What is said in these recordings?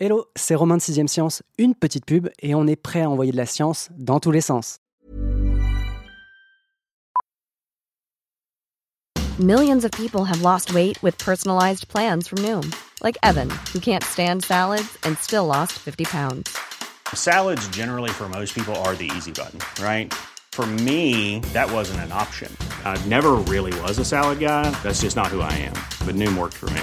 Hello, c'est Romain de 6ème Science, une petite pub et on est prêt à envoyer de la science dans tous les sens. Millions of people have lost weight with personalized plans from Noom, like Evan, who can't stand salads and still lost 50 pounds. Salads generally for most people are the easy button, right? For me, that wasn't an option. I never really was a salad guy. That's just not who I am. But Noom worked for me.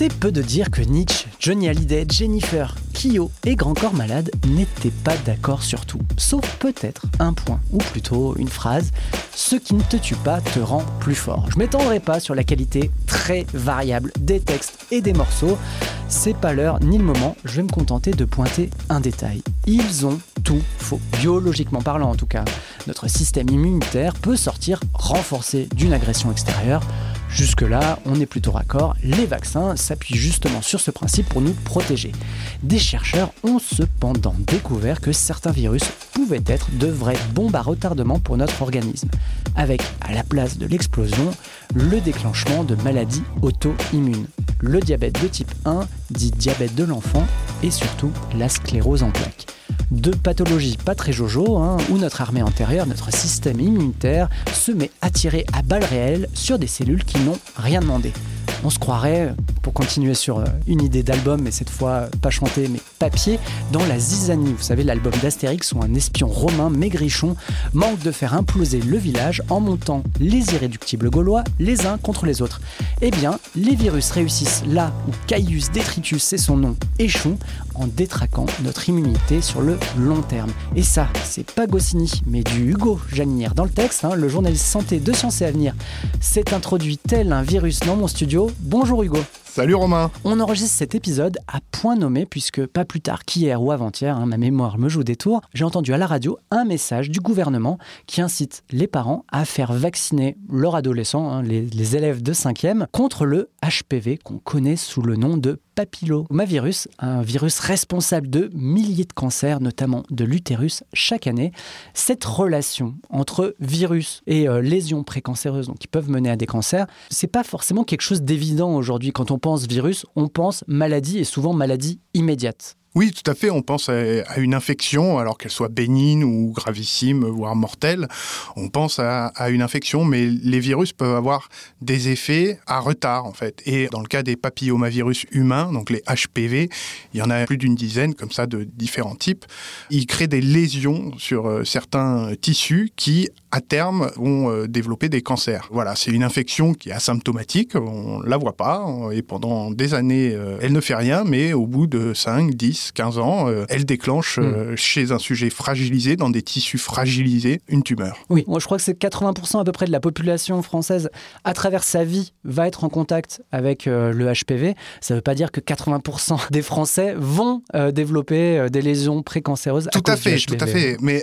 C'est peu de dire que Nietzsche, Johnny Hallyday, Jennifer, Kyo et Grand Corps Malade n'étaient pas d'accord sur tout. Sauf peut-être un point, ou plutôt une phrase Ce qui ne te tue pas te rend plus fort. Je m'étendrai pas sur la qualité très variable des textes et des morceaux. C'est pas l'heure ni le moment, je vais me contenter de pointer un détail. Ils ont tout faux, biologiquement parlant en tout cas. Notre système immunitaire peut sortir renforcé d'une agression extérieure. Jusque-là, on est plutôt raccord, les vaccins s'appuient justement sur ce principe pour nous protéger. Des chercheurs ont cependant découvert que certains virus pouvaient être de vrais bombes à retardement pour notre organisme, avec à la place de l'explosion, le déclenchement de maladies auto-immunes. Le diabète de type 1, dit diabète de l'enfant, et surtout la sclérose en plaques de pathologies pas très jojo, hein, où notre armée antérieure, notre système immunitaire, se met à tirer à balles réelles sur des cellules qui n'ont rien demandé. On se croirait, pour continuer sur euh, une idée d'album, mais cette fois pas chanté mais papier, dans la zizanie. Vous savez, l'album d'Astérix où un espion romain maigrichon manque de faire imploser le village en montant les irréductibles gaulois les uns contre les autres. Eh bien, les virus réussissent là où Caius Detritus, c'est son nom, échoue en détraquant notre immunité sur le long terme. Et ça, c'est pas Goscinny, mais du Hugo Janinière. Dans le texte, hein, le journaliste santé de Sciences et Avenir s'est introduit tel un virus dans mon studio. Bonjour Hugo. Salut Romain. On enregistre cet épisode à point nommé puisque pas plus tard qu'hier ou avant-hier, hein, ma mémoire me joue des tours, j'ai entendu à la radio un message du gouvernement qui incite les parents à faire vacciner leurs adolescents, hein, les, les élèves de 5e, contre le HPV qu'on connaît sous le nom de papillomavirus, un virus responsable de milliers de cancers, notamment de l'utérus, chaque année. Cette relation entre virus et euh, lésions précancéreuses, donc qui peuvent mener à des cancers, c'est pas forcément quelque chose d'évident aujourd'hui. Quand on pense virus, on pense maladie et souvent maladie immédiate. Oui, tout à fait. On pense à une infection, alors qu'elle soit bénigne ou gravissime, voire mortelle. On pense à, une infection, mais les virus peuvent avoir des effets à retard, en fait. Et dans le cas des papillomavirus humains, donc les HPV, il y en a plus d'une dizaine, comme ça, de différents types. Ils créent des lésions sur euh, certains tissus qui, à terme, vont euh, développer des cancers. Voilà, c'est une infection qui est asymptomatique, on ne la voit pas, et pendant des années, euh, elle ne fait rien, mais au bout de 5, 10, 15 ans, euh, elle déclenche euh, hmm. chez un sujet fragilisé, dans des tissus fragilisés, une tumeur. Oui, moi je crois que c'est 80% à peu près de la population française, à travers sa vie, va être en contact avec euh, le HPV. Ça ne veut pas dire que 80% des Français vont développer des lésions précancéreuses. Tout à, fait, tout à fait. Mais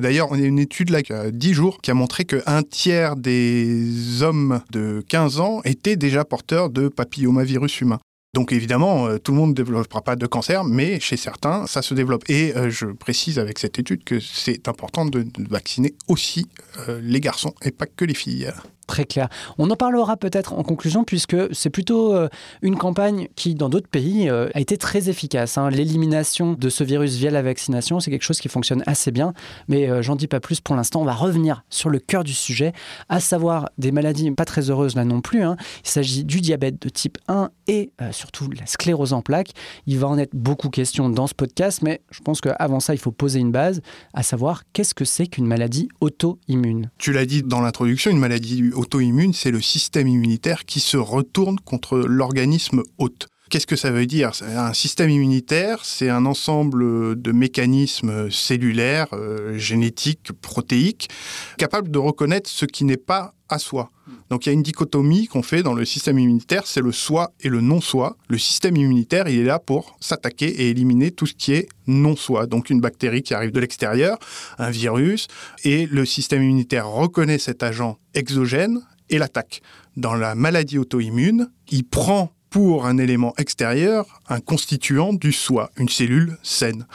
d'ailleurs, on a une étude là, qui a 10 jours, qui a montré qu'un tiers des hommes de 15 ans étaient déjà porteurs de papillomavirus humain. Donc évidemment, euh, tout le monde ne développera pas de cancer, mais chez certains, ça se développe. Et euh, je précise avec cette étude que c'est important de, vacciner aussi euh, les garçons et pas que les filles très clair. On en parlera peut-être en conclusion puisque c'est plutôt euh, une campagne qui, dans d'autres pays, euh, a été très efficace. Hein. L'élimination de ce virus via la vaccination, c'est quelque chose qui fonctionne assez bien, mais euh, j'en dis pas plus pour l'instant. On va revenir sur le cœur du sujet, à savoir des maladies pas très heureuses là non plus. Hein. Il s'agit du diabète de type 1 et surtout la sclérose en plaques. Il va en être beaucoup question dans ce podcast, mais je pense qu'avant ça, il faut poser une base, à savoir qu'est-ce que c'est qu'une maladie auto-immune? Tu l'as dit dans l'introduction, une maladie auto-immune, c'est le système immunitaire qui se retourne contre l'organisme hôte. Qu'est-ce que ça veut dire? Un système immunitaire, c'est un ensemble de mécanismes cellulaires, euh, génétiques, protéiques, capables de reconnaître ce qui n'est pas à soi. Donc il y a une dichotomie qu'on fait dans le système immunitaire, c'est le soi et le non-soi. Le système immunitaire, il est là pour s'attaquer et éliminer tout ce qui est non-soi. Donc une bactérie qui arrive de l'extérieur, un virus, et le système immunitaire reconnaît cet agent exogène et l'attaque. Dans la maladie auto-immune, il prend pour un élément extérieur un constituant du soi, une cellule saine.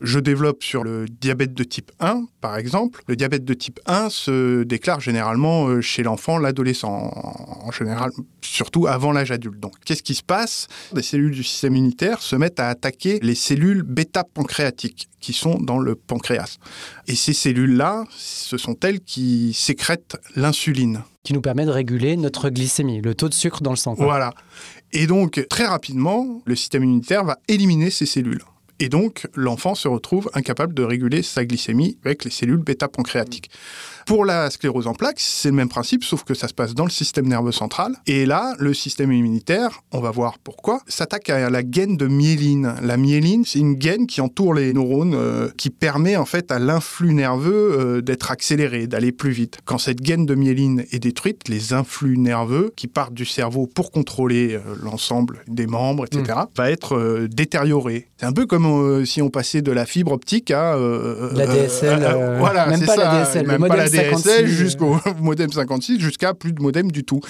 Je développe sur le diabète de type 1, par exemple. Le diabète de type 1 se déclare généralement euh, chez l'enfant, l'adolescent, en général, surtout avant l'âge adulte. Donc, qu'est-ce qui se passe? Des cellules du système immunitaire se mettent à attaquer les cellules bêta-pancréatiques qui sont dans le pancréas. Et ces cellules-là, ce sont elles qui sécrètent l'insuline. Qui nous permet de réguler notre glycémie, le taux de sucre dans le sang. Voilà. Et donc, très rapidement, le système immunitaire va éliminer ces cellules. Et donc, l'enfant se retrouve incapable de réguler sa glycémie avec les cellules bêta-pancréatiques. Pour la sclérose en plaques, c'est le même principe, sauf que ça se passe dans le système nerveux central. Et là, le système immunitaire, on va voir pourquoi, s'attaque à la gaine de myéline. La myéline, c'est une gaine qui entoure les neurones, euh, qui permet en fait à l'influx nerveux euh, d'être accéléré, d'aller plus vite. Quand cette gaine de myéline est détruite, les influx nerveux qui partent du cerveau pour contrôler euh, l'ensemble des membres, etc., mm. va être détérioré. C'est un peu comme si on passait de la fibre optique à... la DSL. voilà, même pas ça, la DSL, le modèle DSL jusqu'au modem 56, jusqu'à plus de modem du tout.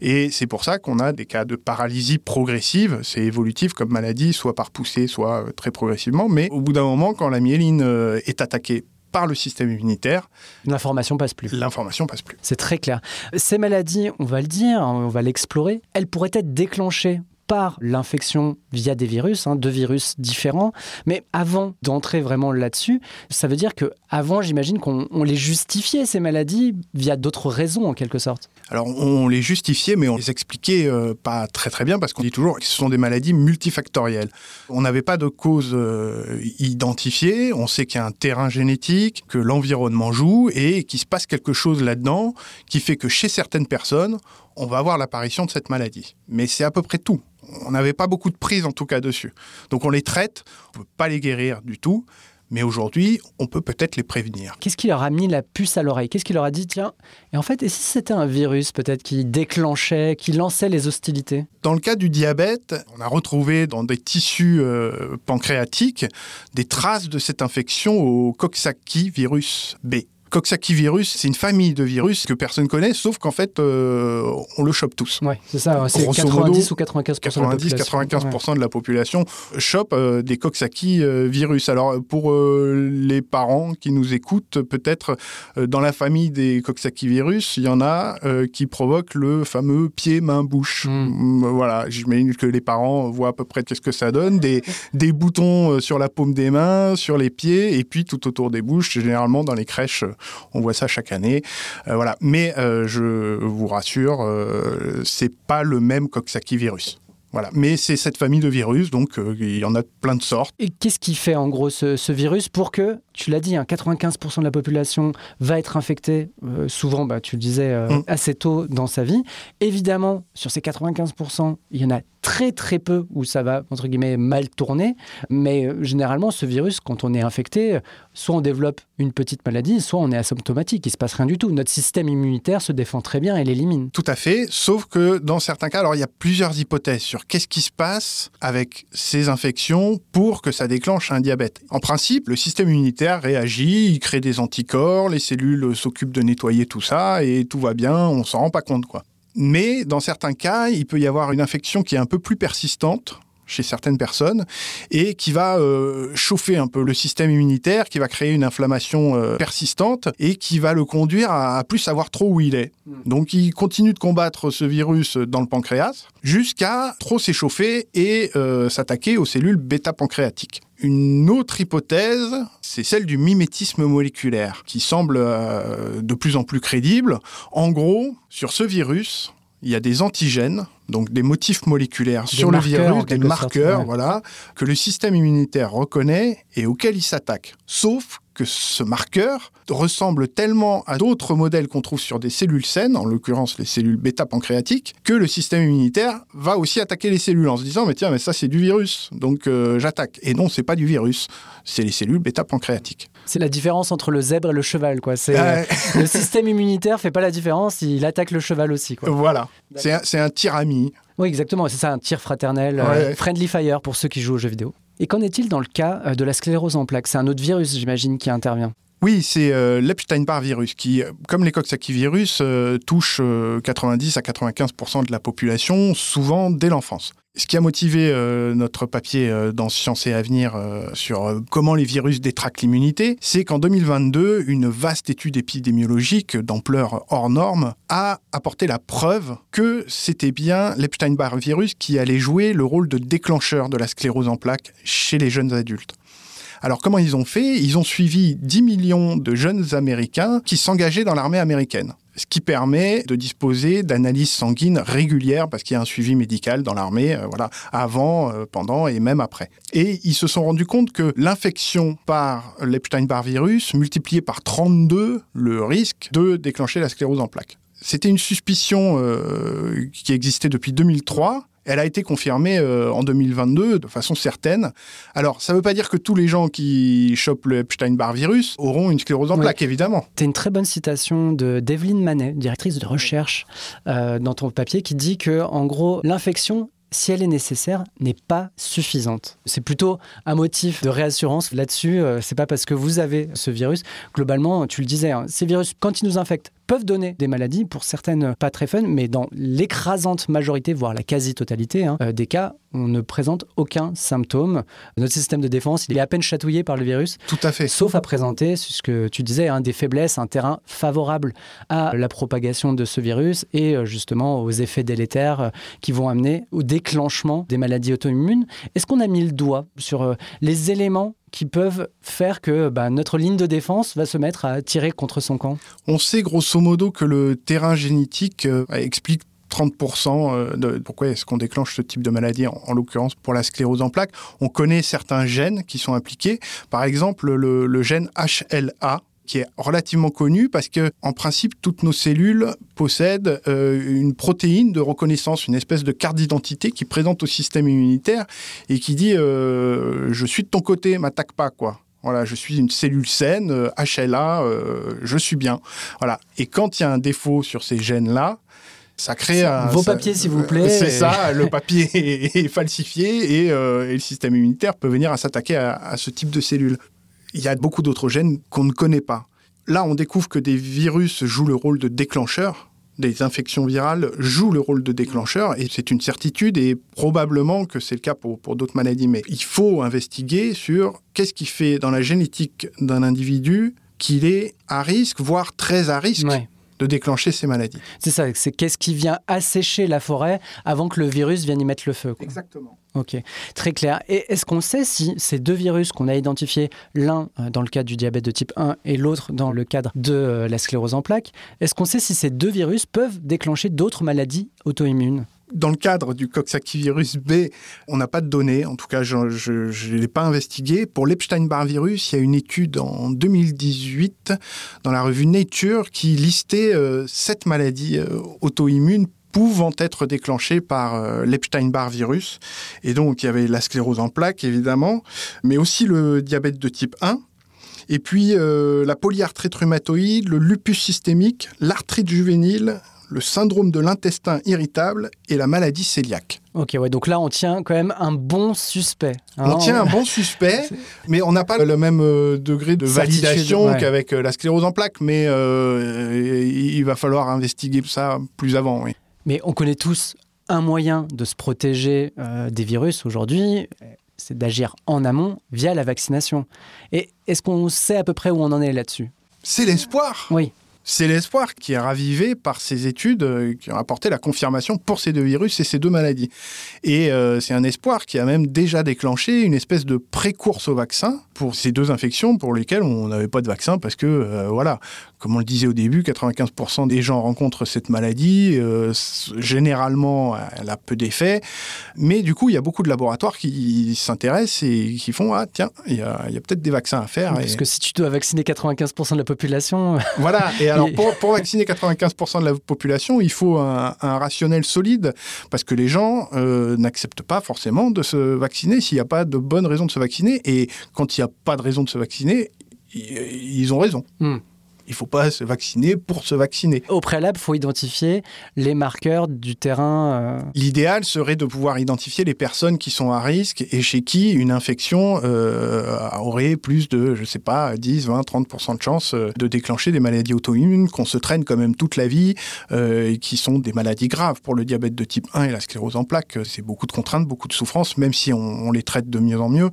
Et c'est pour ça qu'on a des cas de paralysie progressive, c'est évolutif comme maladie, soit par poussée, soit euh, très progressivement, mais au bout d'un moment, quand la myéline euh, est attaquée par le système immunitaire. L'information passe plus. L'information passe plus. C'est très clair. Ces maladies, on va le dire, on va l'explorer, elles pourraient être déclenchées par l'infection via des virus, hein, deux virus différents. Mais avant d'entrer vraiment là-dessus, ça veut dire que avant, j'imagine qu'on les justifiait ces maladies via d'autres raisons en quelque sorte. Alors on les justifiait, mais on les expliquait euh, pas très très bien parce qu'on dit toujours que ce sont des maladies multifactorielles. On n'avait pas de cause euh, identifiée. On sait qu'il y a un terrain génétique, que l'environnement joue et qu'il se passe quelque chose là-dedans qui fait que chez certaines personnes, on va avoir l'apparition de cette maladie. Mais c'est à peu près tout on n'avait pas beaucoup de prise en tout cas dessus. Donc on les traite, on ne peut pas les guérir du tout, mais aujourd'hui, on peut peut-être les prévenir. Qu'est-ce qui leur a mis la puce à l'oreille? Qu'est-ce qui leur a dit, tiens, et en fait, et si c'était un virus peut-être qui déclenchait, qui lançait les hostilités? Dans le cas du diabète, on a retrouvé dans des tissus euh, pancréatiques des traces de cette infection au Coxsackie virus B. Coxsackie virus, c'est une famille de virus que personne connaît, sauf qu'en fait, euh, on le chope tous. Oui, c'est ça. C'est 90 ou 95 90, 95 de la population chope euh, des Coxsackie euh, virus. Alors, pour les parents qui nous écoutent, peut-être dans la famille des Coxsackie virus, il y en a qui provoquent le fameux pied-main-bouche. Hmm. Voilà, j'imagine que les parents voient à peu près qu'est-ce que ça donne. Des, des boutons sur la paume des mains, sur les pieds, et puis tout autour des bouches, généralement dans les crèches on voit ça chaque année. Euh, voilà. Mais euh, je vous rassure, euh, c'est pas le même Coxsackie virus. Voilà. Mais c'est cette famille de virus, donc il y en a plein de sortes. Et qu'est-ce qui fait en gros ce, virus pour que, tu l'as dit, 95% hein, de la population va être infectée, souvent, bah, tu le disais, mm. assez tôt dans sa vie. Évidemment, sur ces 95%, il y en a très très peu où ça va, entre guillemets, mal tourner. Mais euh, généralement, ce virus, quand on est infecté, soit on développe une petite maladie, soit on est asymptomatique, il ne se passe rien du tout. Notre système immunitaire se défend très bien et l'élimine. Tout à fait, sauf que dans certains cas, alors il y a plusieurs hypothèses sur qu'est-ce qui se passe avec ces infections pour que ça déclenche un diabète. En principe, le système immunitaire réagit, il crée des anticorps, les cellules s'occupent de nettoyer tout ça et tout va bien, on s'en rend pas compte quoi. Mais dans certains cas, il peut y avoir une infection qui est un peu plus persistante chez certaines personnes et qui va euh, chauffer un peu le système immunitaire, qui va créer une inflammation euh, persistante et qui va le conduire à, plus savoir trop où il est. Hmm. Donc il continue de combattre ce virus dans le pancréas jusqu'à trop s'échauffer et euh, s'attaquer aux cellules bêta-pancréatiques. Une autre hypothèse, c'est celle du mimétisme moléculaire, qui semble de plus en plus crédible. En gros, sur ce virus, il y a des antigènes, donc des motifs moléculaires Des sur le virus, des sorte, marqueurs, ouais. voilà, que le système immunitaire reconnaît et auxquels il s'attaque. Sauf que ce marqueur ressemble tellement à d'autres modèles qu'on trouve sur des cellules saines, en l'occurrence les cellules bêta-pancréatiques, que le système immunitaire va aussi attaquer les cellules en se disant mais tiens mais ça c'est du virus, donc euh, j'attaque. Et non, c'est pas du virus, c'est les cellules bêta-pancréatiques. C'est la différence entre le zèbre et le cheval, quoi. C'est Euh, le système immunitaire fait pas la différence, il attaque le cheval aussi, quoi. voilà, c'est un, un tir-ami. Oui, exactement. C'est ça, un tir fraternel, Ouais. euh, friendly fire pour ceux qui jouent aux jeux vidéo. Et qu'en est-il dans le cas euh, de la sclérose en plaques? C'est un autre virus, j'imagine, qui intervient. Oui, c'est euh, l'Epstein-Barr virus qui, comme les Coxsackie virus, touche euh, 90 à 95 de la population, souvent dès l'enfance. Ce qui a motivé euh, notre papier euh, dans Science et Avenir euh, sur comment les virus détraquent l'immunité, c'est qu'en 2022, une vaste étude épidémiologique d'ampleur hors norme a apporté la preuve que c'était bien l'Epstein-Barr virus qui allait jouer le rôle de déclencheur de la sclérose en plaques chez les jeunes adultes. Alors comment ils ont fait? Ils ont suivi 10 millions de jeunes Américains qui s'engageaient dans l'armée américaine. Ce qui permet de disposer d'analyses sanguines régulières parce qu'il y a un suivi médical dans l'armée, euh, voilà, avant, euh, pendant et même après. Et ils se sont rendus compte que l'infection par l'Epstein-Barr virus multipliait par 32 le risque de déclencher la sclérose en plaques. C'était une suspicion euh, qui existait depuis 2003. Elle a été confirmée euh, en 2022 de façon certaine. Alors, ça ne veut pas dire que tous les gens qui chopent le Epstein-Barr virus auront une sclérose en Oui. plaques, évidemment. C'est une très bonne citation de d'Evelyne Manet, directrice de recherche euh, dans ton papier, qui dit que, en gros, l'infection, si elle est nécessaire, n'est pas suffisante. C'est plutôt un motif de réassurance là-dessus. euh, c'est pas parce que vous avez ce virus. Globalement, tu le disais, hein, ces virus, quand ils nous infectent, peuvent donner des maladies, pour certaines pas très fun, mais dans l'écrasante majorité, voire la quasi-totalité hein, euh, des cas, on ne présente aucun symptôme. Notre système de défense, il est à peine chatouillé par le virus Tout à fait. sauf à présenter ce que tu disais, hein, des faiblesses, un terrain favorable à la propagation de ce virus et euh, justement aux effets délétères euh, qui vont amener au déclenchement des maladies auto-immunes. Est-ce qu'on a mis le doigt sur euh, les éléments qui peuvent faire que bah, notre ligne de défense va se mettre à tirer contre son camp On sait grosso modo que le terrain génétique euh, explique 30% euh, de pourquoi est-ce qu'on déclenche ce type de maladie, en, en l'occurrence pour la sclérose en plaques. On connaît certains gènes qui sont impliqués. Par exemple, le, le gène HLA, qui est relativement connu parce que, en principe, toutes nos cellules possèdent euh, une protéine de reconnaissance, une espèce de carte d'identité qui présente au système immunitaire et qui dit euh, je suis de ton côté, m'attaque pas quoi. Voilà, je suis une cellule saine, euh, HLA, euh, je suis bien. Voilà. Et quand il y a un défaut sur ces gènes-là, ça crée un. Vos ça- papiers, s'il vous plaît. C'est ça, le papier est, est falsifié et, euh, et le système immunitaire peut venir à s'attaquer à, à ce type de cellules. Il y a beaucoup d'autres gènes qu'on ne connaît pas. Là, on découvre que des virus jouent le rôle de déclencheur. Des infections virales jouent le rôle de déclencheur et c'est une certitude et probablement que c'est le cas pour, pour d'autres maladies. Mais il faut investiguer sur qu'est-ce qui fait dans la génétique d'un individu qu'il est à risque, voire très à risque. De déclencher ces maladies. C'est ça, c'est qu'est-ce qui vient assécher la forêt avant que le virus vienne y mettre le feu. quoi. Exactement. Ok, très clair. Et est-ce qu'on sait si ces deux virus qu'on a identifiés, l'un euh, dans le cadre du diabète de type 1 et l'autre dans le cadre de euh, la sclérose en plaques, est-ce qu'on sait si ces deux virus peuvent déclencher d'autres maladies auto-immunes? Dans le cadre du Coxsackie-virus B, on n'a pas de données, en tout cas je ne l'ai pas investigué. Pour l'Epstein-Barr virus, il y a une étude en 2018 dans la revue Nature qui listait euh, sept maladies euh, auto-immunes pouvant être déclenchées par euh, l'Epstein-Barr virus. Et donc il y avait la sclérose en plaques évidemment, mais aussi le diabète de type 1. Et puis la polyarthrite rhumatoïde, le lupus systémique, l'arthrite juvénile, le syndrome de l'intestin irritable et la maladie cœliaque. Ok, ouais, donc là on tient quand même un bon suspect. hein. On tient un bon suspect, mais on n'a pas le même euh, degré de validation ouais. qu'avec euh, la sclérose en plaques, mais euh, il va falloir investiguer ça plus avant. Oui. Mais on connaît tous un moyen de se protéger des virus aujourd'hui, c'est d'agir en amont via la vaccination. Et est-ce qu'on sait à peu près où on en est là-dessus? C'est l'espoir. Oui. C'est l'espoir qui est ravivé par ces études euh, qui ont apporté la confirmation pour ces deux virus et ces deux maladies. Et euh, c'est un espoir qui a même déjà déclenché une espèce de pré-course au vaccin pour ces deux infections pour lesquelles on n'avait pas de vaccin parce que, euh, voilà, comme on le disait au début, 95% des gens rencontrent cette maladie. Euh, généralement, elle a peu d'effets. Mais du coup, il y a beaucoup de laboratoires qui s'intéressent et qui font Ah, tiens, il y a, a peut-être des vaccins à faire. Parce que si tu dois vacciner 95% de la population. Voilà. Et alors, pour, pour vacciner 95% de la population, il faut un, un, rationnel solide parce que les gens euh, n'acceptent pas forcément de se vacciner s'il n'y a pas de bonne raison de se vacciner. Et quand il n'y a pas de raison de se vacciner, ils ont raison. Hmm. Il ne faut pas se vacciner pour se vacciner. Au préalable, il faut identifier les marqueurs du terrain. Euh... L'idéal serait de pouvoir identifier les personnes qui sont à risque et chez qui une infection euh, aurait plus de, je ne sais pas, 10, 20, 30% de chances euh, de déclencher des maladies auto-immunes qu'on se traîne quand même toute la vie euh, et qui sont des maladies graves. Pour le diabète de type 1 et la sclérose en plaques, c'est beaucoup de contraintes, beaucoup de souffrances, même si on, on les traite de mieux en mieux,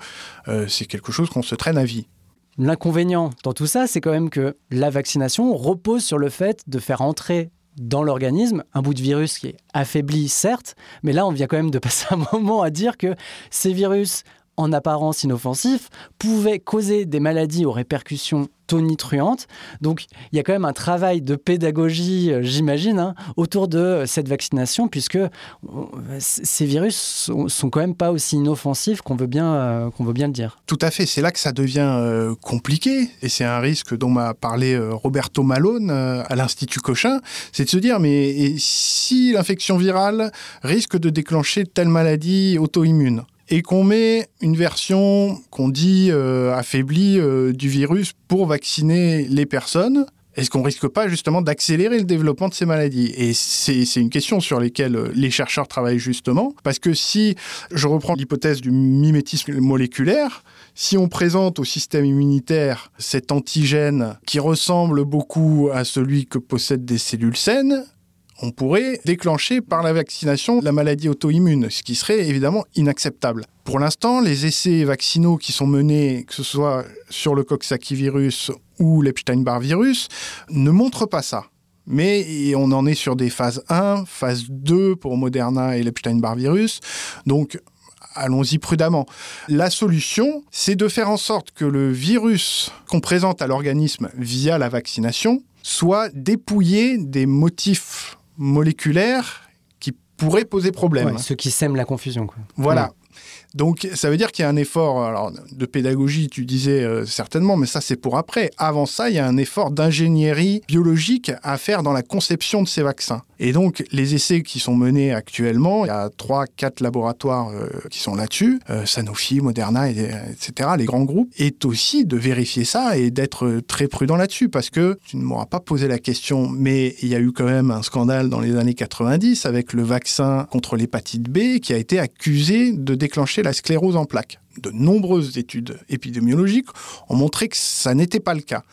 c'est quelque chose qu'on se traîne à vie. L'inconvénient dans tout ça, c'est quand même que la vaccination repose sur le fait de faire entrer dans l'organisme un bout de virus qui est affaibli, certes, mais là, on vient quand même de passer un moment à dire que ces virus, en apparence inoffensifs, pouvaient causer des maladies aux répercussions tonitruantes. Donc il y a quand même un travail de pédagogie, euh, j'imagine, hein, autour de cette vaccination, puisque on, ces virus sont, sont, quand même pas aussi inoffensifs qu'on veut, bien, euh, veut bien le dire. Tout à fait, c'est là que ça devient euh, compliqué, et c'est un risque dont m'a parlé euh, Roberto Malone euh, à l'Institut Cochin, c'est de se dire, mais si l'infection virale risque de déclencher telle maladie auto-immune? Et qu'on met une version qu'on dit euh, affaiblie euh, du virus pour vacciner les personnes, est-ce qu'on risque pas justement d'accélérer le développement de ces maladies? Et c'est une question sur laquelle les chercheurs travaillent justement, parce que si je reprends l'hypothèse du mimétisme moléculaire, si on présente au système immunitaire cet antigène qui ressemble beaucoup à celui que possèdent des cellules saines, on pourrait déclencher par la vaccination la maladie auto-immune, ce qui serait évidemment inacceptable. Pour l'instant, les essais vaccinaux qui sont menés, que ce soit sur le Coxsackie-virus ou l'Epstein-Barr virus, ne montrent pas ça. Mais on en est sur des phases 1, phase 2 pour Moderna et l'Epstein-Barr virus. Donc, allons-y prudemment. La solution, c'est de faire en sorte que le virus qu'on présente à l'organisme via la vaccination soit dépouillé des motifs moléculaires qui pourraient poser problème. Ouais, ceux qui sèment la confusion. Quoi. Voilà. Donc ça veut dire qu'il y a un effort alors, de pédagogie, tu disais euh, certainement, mais ça c'est pour après. Avant ça, il y a un effort d'ingénierie biologique à faire dans la conception de ces vaccins. Et donc les essais qui sont menés actuellement, il y a 3-4 laboratoires euh, qui sont là-dessus, euh, Sanofi, Moderna, et, etc., les grands groupes, est aussi de vérifier ça et d'être très prudent là-dessus, parce que tu ne m'auras pas posé la question, mais il y a eu quand même un scandale dans les années 90 avec le vaccin contre l'hépatite B qui a été accusé de déclencher la sclérose en plaques. De nombreuses études épidémiologiques ont montré que ça n'était pas le cas.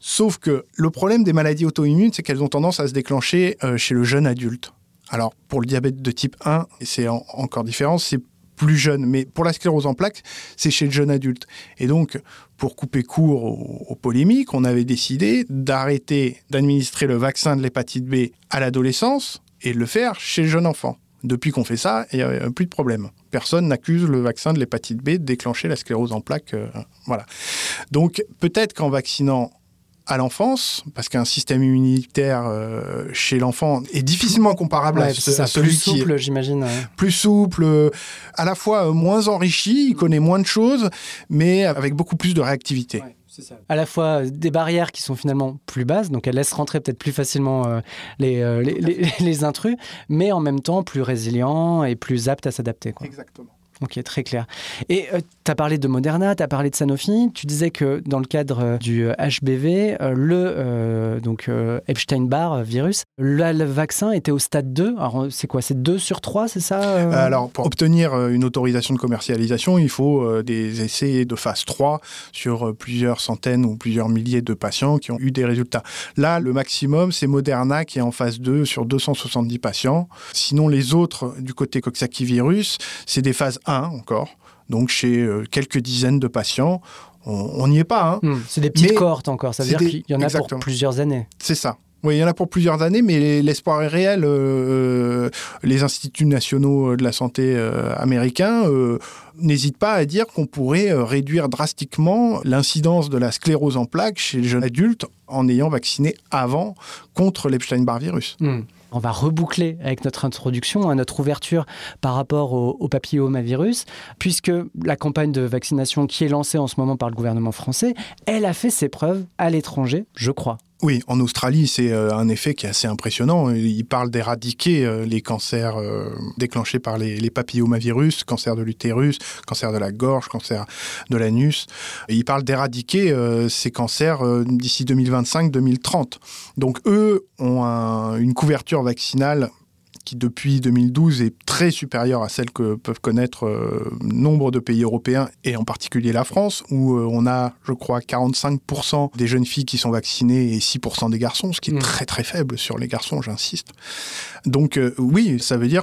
Sauf que le problème des maladies auto-immunes, c'est qu'elles ont tendance à se déclencher euh, chez le jeune adulte. Alors, pour le diabète de type 1, c'est en encore différent, c'est plus jeune. Mais pour la sclérose en plaques, c'est chez le jeune adulte. Et donc, pour couper court aux, aux polémiques, on avait décidé d'arrêter d'administrer le vaccin de l'hépatite B à l'adolescence et de le faire chez le jeune enfant. Depuis qu'on fait ça, il n'y a plus de problème. Personne n'accuse le vaccin de l'hépatite B de déclencher la sclérose en plaques. Euh, voilà. Donc peut-être qu'en vaccinant à l'enfance, parce qu'un système immunitaire euh, chez l'enfant est difficilement comparable ouais, à, ce, à celui plus souple, qui est j'imagine. Ouais. plus souple, euh, à la fois euh, moins enrichi, il connaît moins de choses, mais avec beaucoup plus de réactivité. Ouais à la fois des barrières qui sont finalement plus basses, donc elles laissent rentrer peut-être plus facilement euh, les, euh, les, les, les, intrus, mais en même temps plus résilient et plus apte à s'adapter. Exactement. Ok, très clair. Et euh, tu as parlé de Moderna, tu as parlé de Sanofi. Tu disais que dans le cadre du HBV, euh, le euh, donc euh, Epstein-Barr virus, le, le, vaccin était au stade 2. Alors, c'est quoi? C'est 2 sur 3, c'est ça euh? Alors, pour obtenir une autorisation de commercialisation, il faut euh, des essais de phase 3 sur plusieurs centaines ou plusieurs milliers de patients qui ont eu des résultats. Là, le maximum, c'est Moderna qui est en phase 2 sur 270 patients. Sinon, les autres du côté Coxsackie virus, c'est des phases 1 encore, donc chez euh, quelques dizaines de patients. on n'y est pas. Hein. Hmm, c'est des petites cohortes encore, ça veut dire qu'il y en a pour plusieurs années. C'est ça. Oui, il y en a pour plusieurs années, mais l'espoir est réel. Euh, les instituts nationaux de la santé euh, américains euh, n'hésitent pas à dire qu'on pourrait réduire drastiquement l'incidence de la sclérose en plaques chez les jeunes adultes en ayant vacciné avant contre l'Epstein-Barr virus. Hmm. On va reboucler avec notre introduction, à notre ouverture par rapport au, au, papillomavirus, puisque la campagne de vaccination qui est lancée en ce moment par le gouvernement français, elle a fait ses preuves à l'étranger, je crois. Oui, en Australie, c'est euh, un effet qui est assez impressionnant. Il parle d'éradiquer euh, les cancers euh, déclenchés par les, papillomavirus, cancer de l'utérus, cancer de la gorge, cancer de l'anus. Il parle d'éradiquer ces cancers d'ici 2025-2030. Donc eux ont une couverture vaccinale qui depuis 2012 est très supérieure à celle que peuvent connaître euh, nombre de pays européens et en particulier la France, où euh, on a, je crois, 45% des jeunes filles qui sont vaccinées et 6% des garçons, ce qui est mmh. très très faible sur les garçons, j'insiste. Donc euh, oui, ça veut dire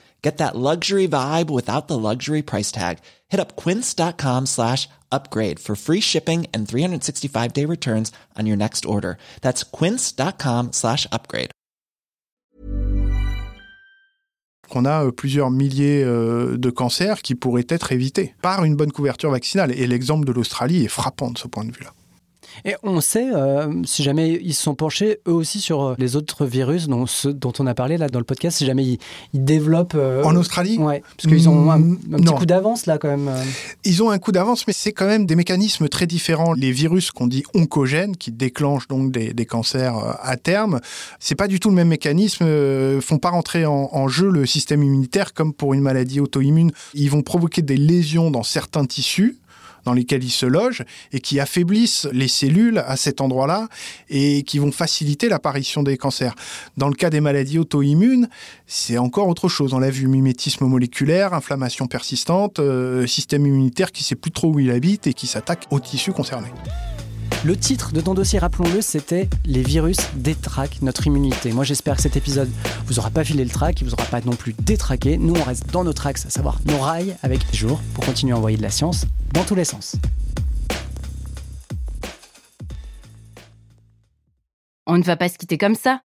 Get that luxury vibe without the luxury price tag. Hit up quince.com slash upgrade for free shipping and 365 day returns on your next order. That's quince.com slash upgrade. On a euh, plusieurs milliers euh, de cancers qui pourraient être évités par une bonne couverture vaccinale. Et l'exemple de l'Australie est frappant de ce point de vue-là. Et on sait, euh, si jamais ils se sont penchés eux aussi sur euh, les autres virus dont, ceux dont on a parlé là dans le podcast, si jamais ils, développent... Euh, en Australie Ouais, parce qu'ils ont un, petit coup d'avance là quand même. Ils ont un coup d'avance, mais c'est quand même des mécanismes très différents. Les virus qu'on dit oncogènes, qui déclenchent donc des, des cancers à terme, c'est pas du tout le même mécanisme, font pas rentrer en, en jeu le système immunitaire comme pour une maladie auto-immune. Ils vont provoquer des lésions dans certains tissus, dans lesquels ils se logent et qui affaiblissent les cellules à cet endroit-là et qui vont faciliter l'apparition des cancers. Dans le cas des maladies auto-immunes, c'est encore autre chose. On l'a vu, mimétisme moléculaire, inflammation persistante, euh, système immunitaire qui ne sait plus trop où il habite et qui s'attaque aux tissus concernés. Le titre de ton dossier, rappelons-le, c'était Les virus détraquent notre immunité. Moi, j'espère que cet épisode vous aura pas filé le trac, il vous aura pas non plus détraqué. Nous, on reste dans notre axe, à savoir nos rails avec les jours pour continuer à envoyer de la science dans tous les sens. On ne va pas se quitter comme ça.